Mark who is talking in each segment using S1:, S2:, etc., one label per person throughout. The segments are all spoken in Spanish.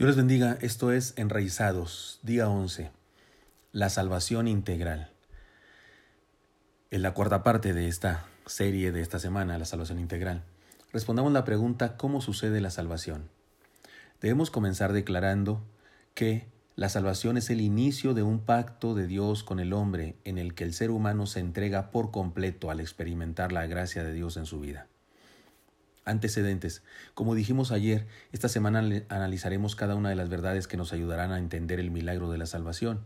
S1: Dios les bendiga, esto es Enraizados, día 11, la salvación integral. En la cuarta parte de esta serie de esta semana, la salvación integral, respondamos la pregunta ¿cómo sucede la salvación? Debemos comenzar declarando que la salvación es el inicio de un pacto de Dios con el hombre en el que el ser humano se entrega por completo al experimentar la gracia de Dios en su vida. Antecedentes. Como dijimos ayer, esta semana analizaremos cada una de las verdades que nos ayudarán a entender el milagro de la salvación.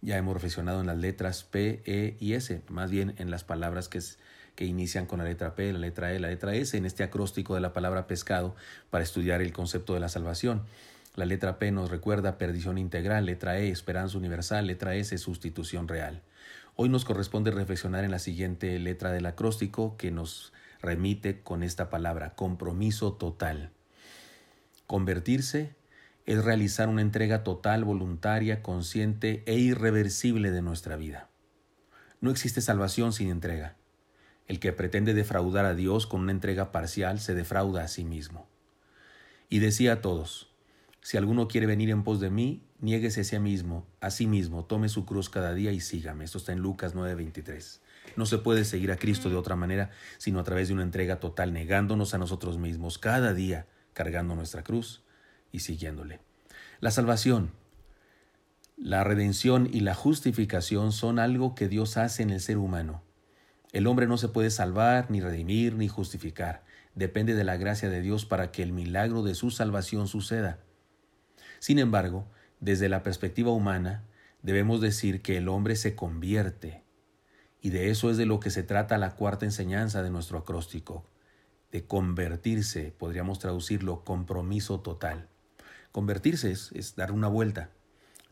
S1: Ya hemos reflexionado en las letras P, E y S, más bien en las palabras que, que inician con la letra P, la letra E, la letra S, en este acróstico de la palabra pescado para estudiar el concepto de la salvación. La letra P nos recuerda perdición integral, letra E, esperanza universal, letra S, sustitución real. Hoy nos corresponde reflexionar en la siguiente letra del acróstico que nos remite con esta palabra, compromiso total. Convertirse es realizar una entrega total, voluntaria, consciente e irreversible de nuestra vida. No existe salvación sin entrega. El que pretende defraudar a Dios con una entrega parcial se defrauda a sí mismo. Y decía a todos, si alguno quiere venir en pos de mí, niéguese a sí mismo, a sí mismo, tome su cruz cada día y sígame. Esto está en Lucas 9:23. No se puede seguir a Cristo de otra manera sino a través de una entrega total, negándonos a nosotros mismos cada día, cargando nuestra cruz y siguiéndole. La salvación, la redención y la justificación son algo que Dios hace en el ser humano. El hombre no se puede salvar, ni redimir, ni justificar. Depende de la gracia de Dios para que el milagro de su salvación suceda. Sin embargo, desde la perspectiva humana, debemos decir que el hombre se convierte, y de eso es de lo que se trata la cuarta enseñanza de nuestro acróstico, de convertirse, podríamos traducirlo, compromiso total. Convertirse es, dar una vuelta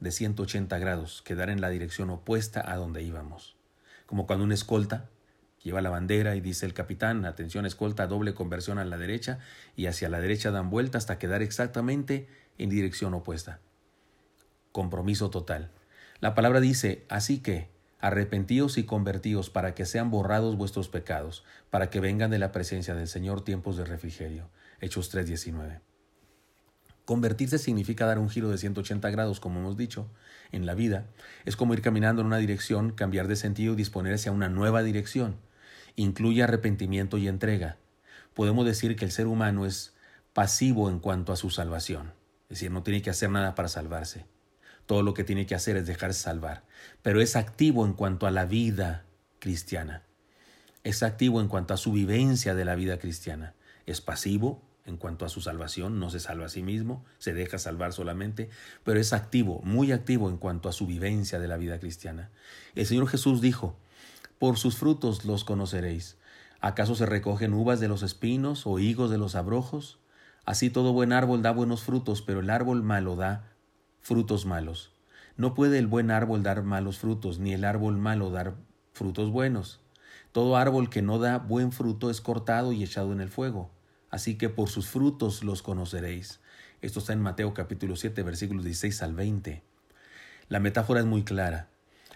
S1: de 180 grados, quedar en la dirección opuesta a donde íbamos. Como cuando un escolta lleva la bandera y dice el capitán, atención escolta, doble conversión a la derecha y hacia la derecha dan vuelta hasta quedar exactamente en dirección opuesta. Compromiso total. La palabra dice, así que, Arrepentíos y convertíos para que sean borrados vuestros pecados, para que vengan de la presencia del Señor tiempos de refrigerio. Hechos 3:19. Convertirse significa dar un giro de 180 grados, como hemos dicho, en la vida. Es como ir caminando en una dirección, cambiar de sentido y disponerse a una nueva dirección. Incluye arrepentimiento y entrega. Podemos decir que el ser humano es pasivo en cuanto a su salvación, es decir, no tiene que hacer nada para salvarse. Todo lo que tiene que hacer es dejarse salvar. Pero es activo en cuanto a la vida cristiana. Es activo en cuanto a su vivencia de la vida cristiana. Es pasivo en cuanto a su salvación, no se salva a sí mismo, se deja salvar solamente, pero es activo, muy activo en cuanto a su vivencia de la vida cristiana. El Señor Jesús dijo, por sus frutos los conoceréis. ¿Acaso se recogen uvas de los espinos o higos de los abrojos? Así todo buen árbol da buenos frutos, pero el árbol malo da frutos malos. No puede el buen árbol dar malos frutos, ni el árbol malo dar frutos buenos. Todo árbol que no da buen fruto es cortado y echado en el fuego. Así que por sus frutos los conoceréis. Esto está en Mateo capítulo 7 versículos 16 al 20. La metáfora es muy clara.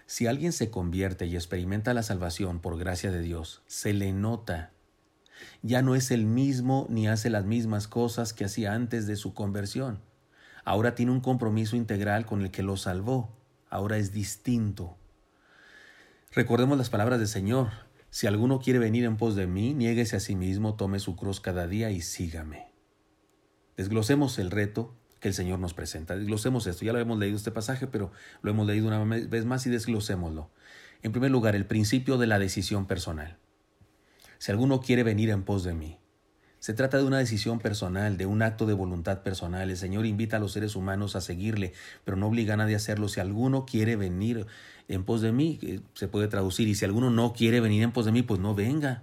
S1: Si alguien se convierte y experimenta la salvación por gracia de Dios, se le nota. Ya no es el mismo ni hace las mismas cosas que hacía antes de su conversión. Ahora tiene un compromiso integral con el que lo salvó. Ahora es distinto. Recordemos las palabras del Señor. Si alguno quiere venir en pos de mí, niéguese a sí mismo, tome su cruz cada día y sígame. Desglosemos el reto que el Señor nos presenta. Desglosemos esto. Ya lo hemos leído este pasaje, pero lo hemos leído una vez más y desglosémoslo. En primer lugar, el principio de la decisión personal. Si alguno quiere venir en pos de mí, se trata de una decisión personal, de un acto de voluntad personal. El Señor invita a los seres humanos a seguirle, pero no obliga a nadie a hacerlo. Si alguno quiere venir en pos de mí, se puede traducir, y si alguno no quiere venir en pos de mí, pues no venga.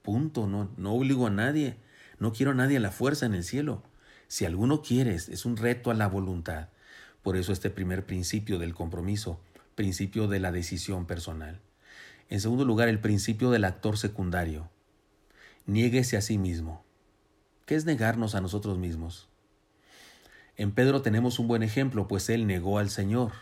S1: Punto, no, no obligo a nadie. No quiero a nadie a la fuerza en el cielo. Si alguno quiere, es un reto a la voluntad. Por eso este primer principio del compromiso, principio de la decisión personal. En segundo lugar, el principio del actor secundario. Niéguese a sí mismo. ¿Qué es negarnos a nosotros mismos? En Pedro tenemos un buen ejemplo, pues él negó al Señor.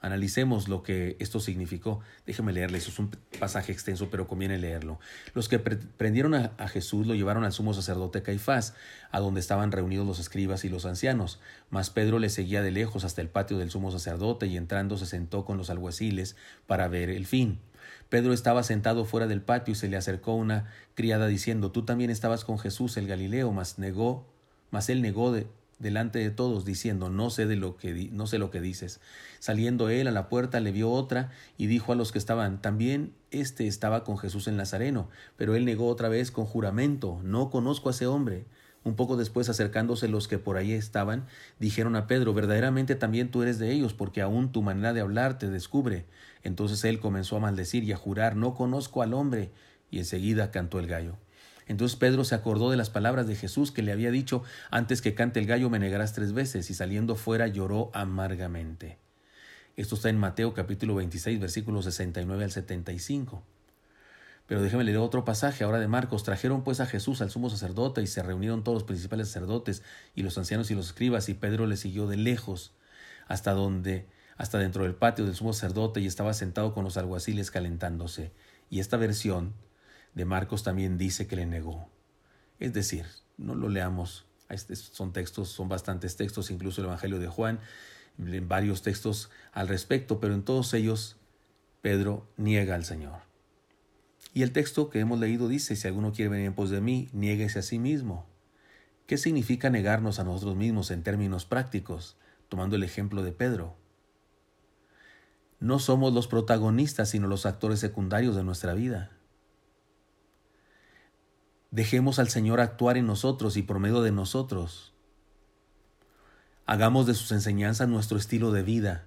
S1: Analicemos lo que esto significó. Déjeme leerles, es un pasaje extenso, pero conviene leerlo. Los que prendieron a, a, Jesús lo llevaron al sumo sacerdote Caifás, a donde estaban reunidos los escribas y los ancianos. Mas Pedro le seguía de lejos hasta el patio del sumo sacerdote y entrando se sentó con los alguaciles para ver el fin. Pedro estaba sentado fuera del patio y se le acercó una criada diciendo, Tú también estabas con Jesús el Galileo, mas negó, mas él negó de, delante de todos, diciendo, no sé, de lo que no sé lo que dices. Saliendo él a la puerta, le vio otra y dijo a los que estaban, también éste estaba con Jesús en Nazareno, pero él negó otra vez con juramento, no conozco a ese hombre. Un poco después, acercándose los que por ahí estaban, dijeron a Pedro, verdaderamente también tú eres de ellos, porque aún tu manera de hablar te descubre. Entonces él comenzó a maldecir y a jurar, no conozco al hombre, y enseguida cantó el gallo. Entonces Pedro se acordó de las palabras de Jesús que le había dicho, antes que cante el gallo me negarás tres veces, y saliendo fuera lloró amargamente. Esto está en Mateo capítulo 26, versículos 69 al 75. Pero déjeme leer otro pasaje ahora de Marcos. Trajeron pues a Jesús al sumo sacerdote y se reunieron todos los principales sacerdotes y los ancianos y los escribas y Pedro le siguió de lejos hasta donde hasta dentro del patio del sumo sacerdote y estaba sentado con los alguaciles calentándose. Y esta versión de Marcos también dice que le negó. Es decir, no lo leamos. Son textos, son bastantes textos, incluso el Evangelio de Juan, varios textos al respecto, pero en todos ellos Pedro niega al Señor. Y el texto que hemos leído dice, si alguno quiere venir en pos de mí, niéguese a sí mismo. ¿Qué significa negarnos a nosotros mismos en términos prácticos? Tomando el ejemplo de Pedro. No somos los protagonistas, sino los actores secundarios de nuestra vida. Dejemos al Señor actuar en nosotros y por medio de nosotros. Hagamos de sus enseñanzas nuestro estilo de vida.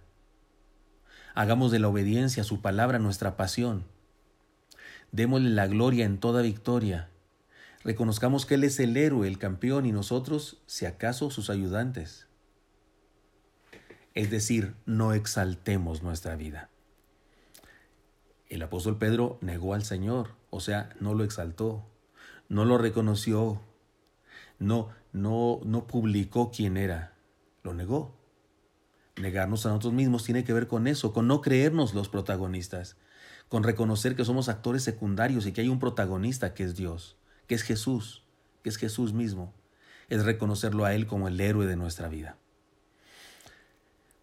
S1: Hagamos de la obediencia a su palabra nuestra pasión. Démosle la gloria en toda victoria. Reconozcamos que Él es el héroe, el campeón y nosotros, si acaso, sus ayudantes. Es decir, no exaltemos nuestra vida. El apóstol Pedro negó al Señor, o sea, no lo exaltó no lo reconoció, no, no, no publicó quién era, lo negó. Negarnos a nosotros mismos tiene que ver con eso, con no creernos los protagonistas, con reconocer que somos actores secundarios y que hay un protagonista que es Dios, que es Jesús, que es Jesús mismo. Es reconocerlo a Él como el héroe de nuestra vida.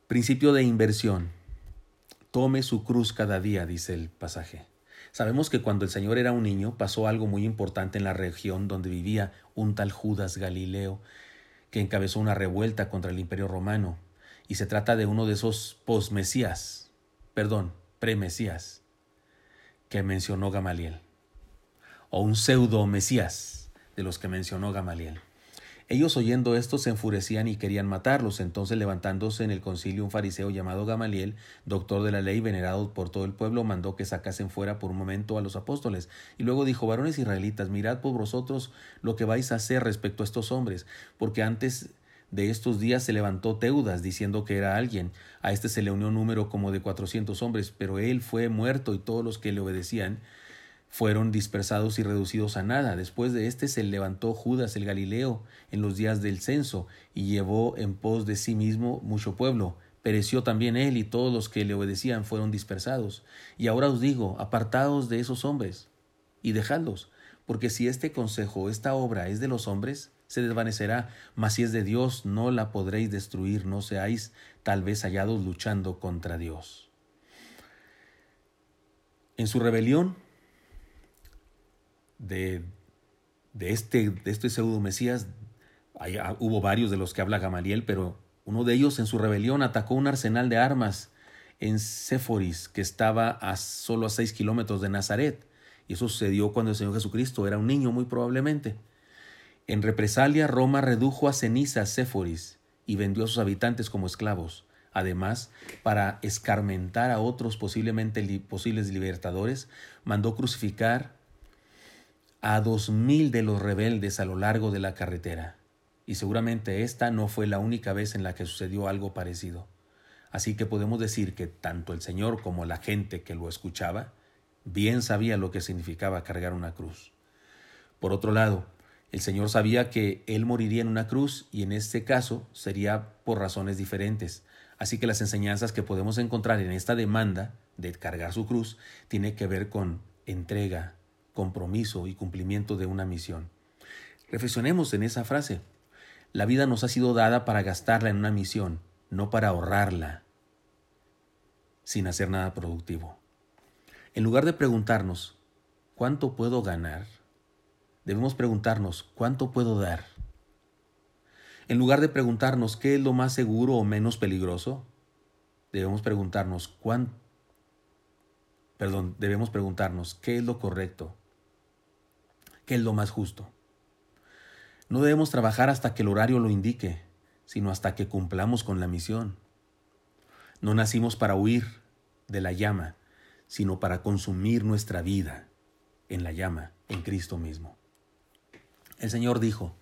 S1: Principio de inversión. Tome su cruz cada día, dice el pasaje. Sabemos que cuando el Señor era un niño pasó algo muy importante en la región donde vivía un tal Judas Galileo, que encabezó una revuelta contra el imperio romano, y se trata de uno de esos posmesías, perdón, premesías, que mencionó Gamaliel, o un pseudo mesías de los que mencionó Gamaliel. Ellos oyendo esto se enfurecían y querían matarlos. Entonces levantándose en el concilio un fariseo llamado Gamaliel, doctor de la ley, venerado por todo el pueblo, mandó que sacasen fuera por un momento a los apóstoles. Y luego dijo, varones israelitas, mirad por vosotros lo que vais a hacer respecto a estos hombres, porque antes de estos días se levantó Teudas diciendo que era alguien. A este se le unió un número como de cuatrocientos hombres, pero él fue muerto y todos los que le obedecían fueron dispersados y reducidos a nada. Después de éste se levantó Judas el Galileo en los días del censo y llevó en pos de sí mismo mucho pueblo. Pereció también él y todos los que le obedecían fueron dispersados. Y ahora os digo, apartaos de esos hombres y dejadlos, porque si este consejo, esta obra es de los hombres, se desvanecerá, mas si es de Dios, no la podréis destruir, no seáis tal vez hallados luchando contra Dios. En su rebelión, de, de, este, de este pseudo Mesías, ah, hubo varios de los que habla Gamaliel, pero uno de ellos en su rebelión atacó un arsenal de armas en Séforis, que estaba a solo a seis kilómetros de Nazaret. Y eso sucedió cuando el Señor Jesucristo era un niño, muy probablemente. En represalia, Roma redujo a ceniza Séforis y vendió a sus habitantes como esclavos. Además, para escarmentar a otros posiblemente posibles libertadores, mandó crucificar a dos mil de los rebeldes a lo largo de la carretera, y seguramente esta no fue la única vez en la que sucedió algo parecido. Así que podemos decir que tanto el Señor como la gente que lo escuchaba bien sabía lo que significaba cargar una cruz. Por otro lado, El Señor sabía que Él moriría en una cruz y en este caso sería por razones diferentes. Así que las enseñanzas que podemos encontrar en esta demanda de cargar su cruz tiene que ver con entrega, compromiso y cumplimiento de una misión. Reflexionemos en esa frase. La vida nos ha sido dada para gastarla en una misión, no para ahorrarla sin hacer nada productivo. En lugar de preguntarnos, ¿cuánto puedo ganar? Debemos preguntarnos, ¿cuánto puedo dar? En lugar de preguntarnos qué es lo más seguro o menos peligroso, debemos preguntarnos cuán perdón, debemos preguntarnos qué es lo correcto, qué es lo más justo. No debemos trabajar hasta que el horario lo indique, sino hasta que cumplamos con la misión. No nacimos para huir de la llama, sino para consumir nuestra vida en la llama, en Cristo mismo. El Señor dijo,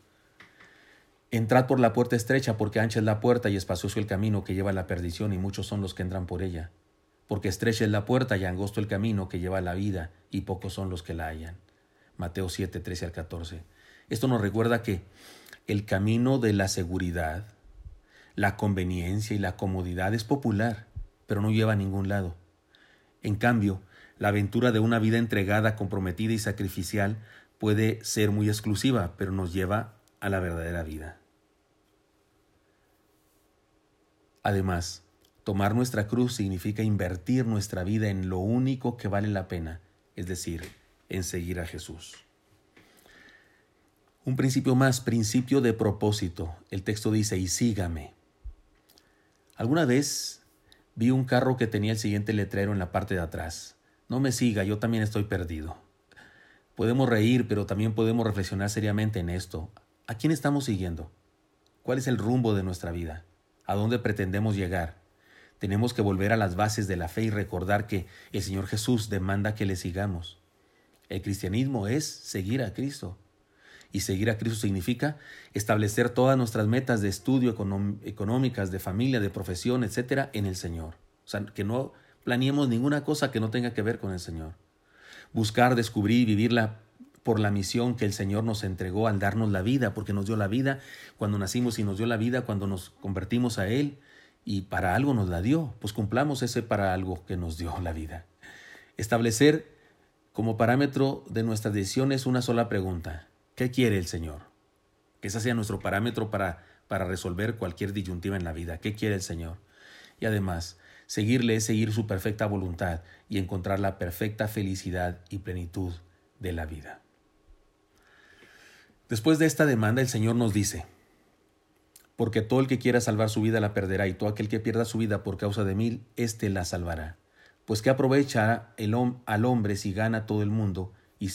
S1: Entrad por la puerta estrecha, porque ancha es la puerta y espacioso el camino que lleva a la perdición, y muchos son los que entran por ella. Porque estrecha es la puerta y angosto el camino que lleva a la vida, y pocos son los que la hallan. Mateo 7, 13 al 14. Esto nos recuerda que el camino de la seguridad, la conveniencia y la comodidad es popular, pero no lleva a ningún lado. En cambio, la aventura de una vida entregada, comprometida y sacrificial puede ser muy exclusiva, pero nos lleva a la verdadera vida. Además, tomar nuestra cruz significa invertir nuestra vida en lo único que vale la pena, es decir, en seguir a Jesús. Un principio más, principio de propósito. El texto dice, y sígame. Alguna vez vi un carro que tenía el siguiente letrero en la parte de atrás. No me siga, yo también estoy perdido. Podemos reír, pero también podemos reflexionar seriamente en esto. ¿A quién estamos siguiendo? ¿Cuál es el rumbo de nuestra vida? a dónde pretendemos llegar. Tenemos que volver a las bases de la fe y recordar que el Señor Jesús demanda que le sigamos. El cristianismo es seguir a Cristo. Y seguir a Cristo significa establecer todas nuestras metas de estudio económicas, de familia, de profesión, etcétera, en el Señor. O sea, que no planeemos ninguna cosa que no tenga que ver con el Señor. Buscar, descubrir y vivirla por la misión que el Señor nos entregó al darnos la vida, porque nos dio la vida cuando nacimos y nos dio la vida cuando nos convertimos a Él y para algo nos la dio, pues cumplamos ese para algo que nos dio la vida. Establecer como parámetro de nuestras decisiones una sola pregunta, ¿qué quiere el Señor? Que ese sea nuestro parámetro para, para resolver cualquier disyuntiva en la vida, ¿qué quiere el Señor? Y además, seguirle es seguir su perfecta voluntad y encontrar la perfecta felicidad y plenitud de la vida. Después de esta demanda el Señor nos dice, porque todo el que quiera salvar su vida la perderá, y todo aquel que pierda su vida por causa de mí, éste la salvará. Pues qué aprovecha el al hombre si gana todo el mundo y,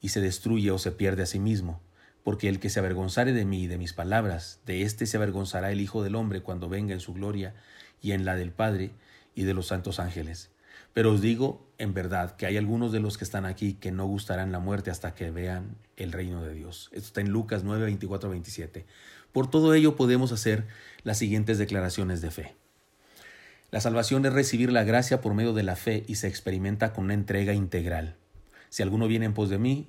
S1: y se destruye o se pierde a sí mismo. Porque el que se avergonzare de mí y de mis palabras, de éste se avergonzará el Hijo del Hombre cuando venga en su gloria y en la del Padre y de los santos ángeles. Pero os digo en verdad que hay algunos de los que están aquí que no gustarán la muerte hasta que vean el reino de Dios. Esto está en Lucas 9, 24, 27. Por todo ello podemos hacer las siguientes declaraciones de fe. La salvación es recibir la gracia por medio de la fe y se experimenta con una entrega integral. Si alguno viene en pos de mí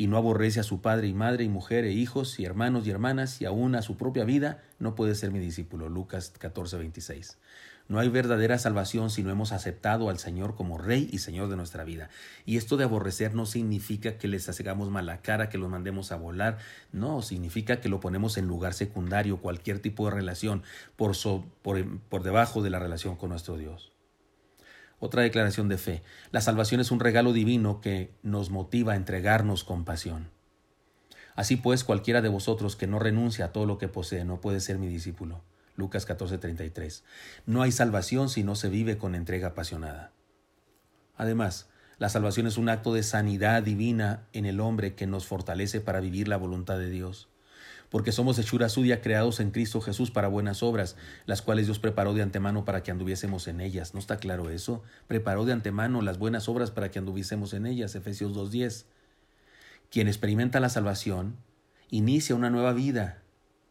S1: y no aborrece a su padre y madre y mujer e hijos y hermanos y hermanas y aún a su propia vida, no puede ser mi discípulo. Lucas 14, 26. No hay verdadera salvación si no hemos aceptado al Señor como Rey y Señor de nuestra vida. Y esto de aborrecer no significa que les hagamos mala cara, que los mandemos a volar. No, significa que lo ponemos en lugar secundario, cualquier tipo de relación, por, por, por debajo de la relación con nuestro Dios. Otra declaración de fe. La salvación es un regalo divino que nos motiva a entregarnos con pasión. Así pues, cualquiera de vosotros que no renuncia a todo lo que posee no puede ser mi discípulo. Lucas 14:33. No hay salvación si no se vive con entrega apasionada. Además, la salvación es un acto de sanidad divina en el hombre que nos fortalece para vivir la voluntad de Dios. Porque somos hechura suya creados en Cristo Jesús para buenas obras, las cuales Dios preparó de antemano para que anduviésemos en ellas. ¿No está claro eso? Preparó de antemano las buenas obras para que anduviésemos en ellas. Efesios 2.10. Quien experimenta la salvación, inicia una nueva vida.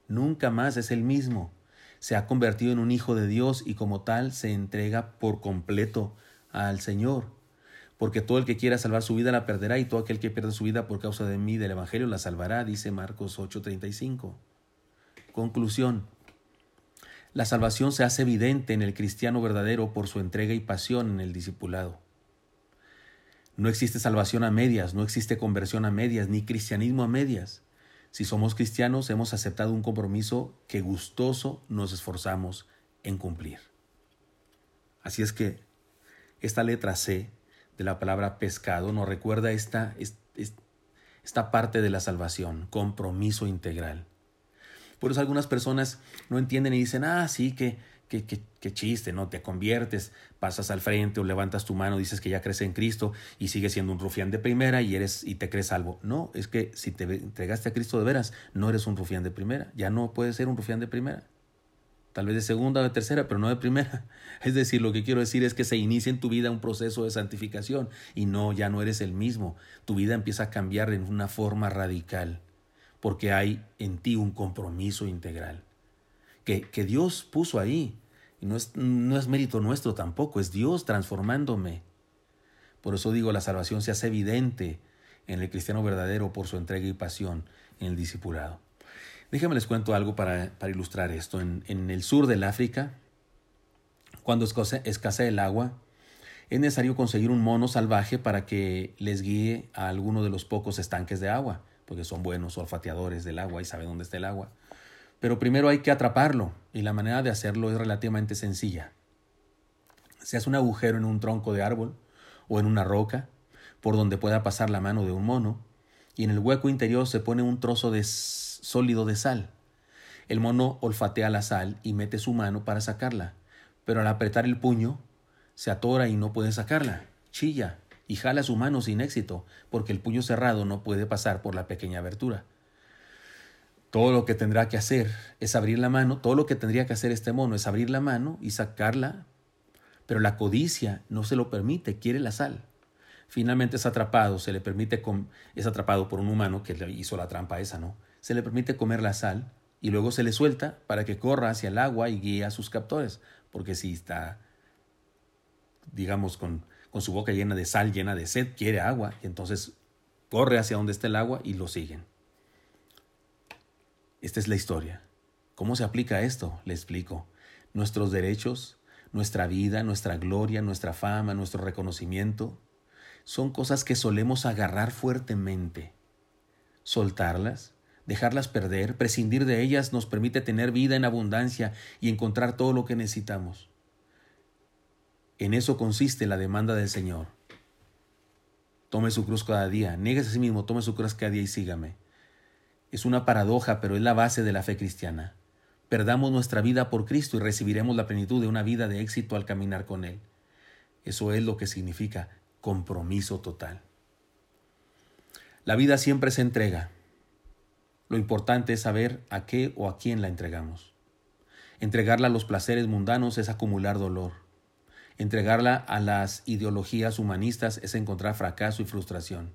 S1: Nunca más es el mismo se ha convertido en un hijo de Dios y como tal se entrega por completo al Señor. Porque todo el que quiera salvar su vida la perderá y todo aquel que pierda su vida por causa de mí del Evangelio la salvará, dice Marcos 8:35. Conclusión. La salvación se hace evidente en el cristiano verdadero por su entrega y pasión en el discipulado. No existe salvación a medias, no existe conversión a medias, ni cristianismo a medias. Si somos cristianos, hemos aceptado un compromiso que gustoso nos esforzamos en cumplir. Así es que esta letra C de la palabra pescado nos recuerda esta, esta parte de la salvación, compromiso integral. Por eso algunas personas no entienden y dicen, ah, sí, que, que, que, chiste, ¿no? Te conviertes, pasas al frente o levantas tu mano, dices que ya crees en Cristo y sigues siendo un rufián de primera y, eres, y te crees salvo. No, es que si te entregaste a Cristo de veras, no eres un rufián de primera, ya no puedes ser un rufián de primera tal vez de segunda o de tercera, pero no de primera. Es decir, lo que quiero decir es que se inicia en tu vida un proceso de santificación y no, ya no eres el mismo. Tu vida empieza a cambiar en una forma radical, porque hay en ti un compromiso integral que, que Dios puso ahí. Y no es, no es mérito nuestro tampoco, es Dios transformándome. Por eso digo, la salvación se hace evidente en el cristiano verdadero por su entrega y pasión en el discipulado. Déjenme les cuento algo para, ilustrar esto. En, el sur del África, cuando escasea el agua, es necesario conseguir un mono salvaje para que les guíe a alguno de los pocos estanques de agua, porque son buenos olfateadores del agua y saben dónde está el agua. Pero primero hay que atraparlo, y la manera de hacerlo es relativamente sencilla. Se hace un agujero en un tronco de árbol o en una roca, por donde pueda pasar la mano de un mono, y en el hueco interior se pone un trozo de sólido de sal. El mono olfatea la sal y mete su mano para sacarla, pero al apretar el puño se atora y no puede sacarla. Chilla y jala su mano sin éxito, porque el puño cerrado no puede pasar por la pequeña abertura. Todo lo que tendrá que hacer es abrir la mano, todo lo que tendría que hacer este mono es abrir la mano y sacarla, pero la codicia no se lo permite, quiere la sal. Finalmente es atrapado, se le permite, es atrapado por un humano que le hizo la trampa esa, ¿no? Se le permite comer la sal y luego se le suelta para que corra hacia el agua y guíe a sus captores, porque si está, digamos, con, con su boca llena de sal, llena de sed, quiere agua, y entonces corre hacia donde está el agua y lo siguen. Esta es la historia. ¿Cómo se aplica esto? Le explico. Nuestros derechos, nuestra vida, nuestra gloria, nuestra fama, nuestro reconocimiento, son cosas que solemos agarrar fuertemente. Soltarlas Dejarlas perder, prescindir de ellas nos permite tener vida en abundancia y encontrar todo lo que necesitamos. En eso consiste la demanda del Señor. Tome su cruz cada día, nieguese a sí mismo, tome su cruz cada día y sígame. Es una paradoja, pero es la base de la fe cristiana. Perdamos nuestra vida por Cristo y recibiremos la plenitud de una vida de éxito al caminar con Él. Eso es lo que significa compromiso total. La vida siempre se entrega, lo importante es saber a qué o a quién la entregamos. Entregarla a los placeres mundanos es acumular dolor. Entregarla a las ideologías humanistas es encontrar fracaso y frustración.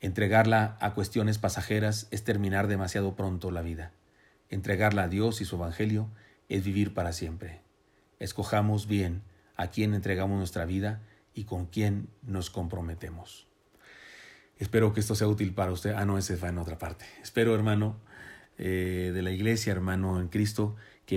S1: Entregarla a cuestiones pasajeras es terminar demasiado pronto la vida. Entregarla a Dios y su Evangelio es vivir para siempre. Escojamos bien a quién entregamos nuestra vida y con quién nos comprometemos. Espero que esto sea útil para usted. Ah, no, ese va en otra parte. Espero, hermano, eh, de la iglesia, hermano en Cristo, que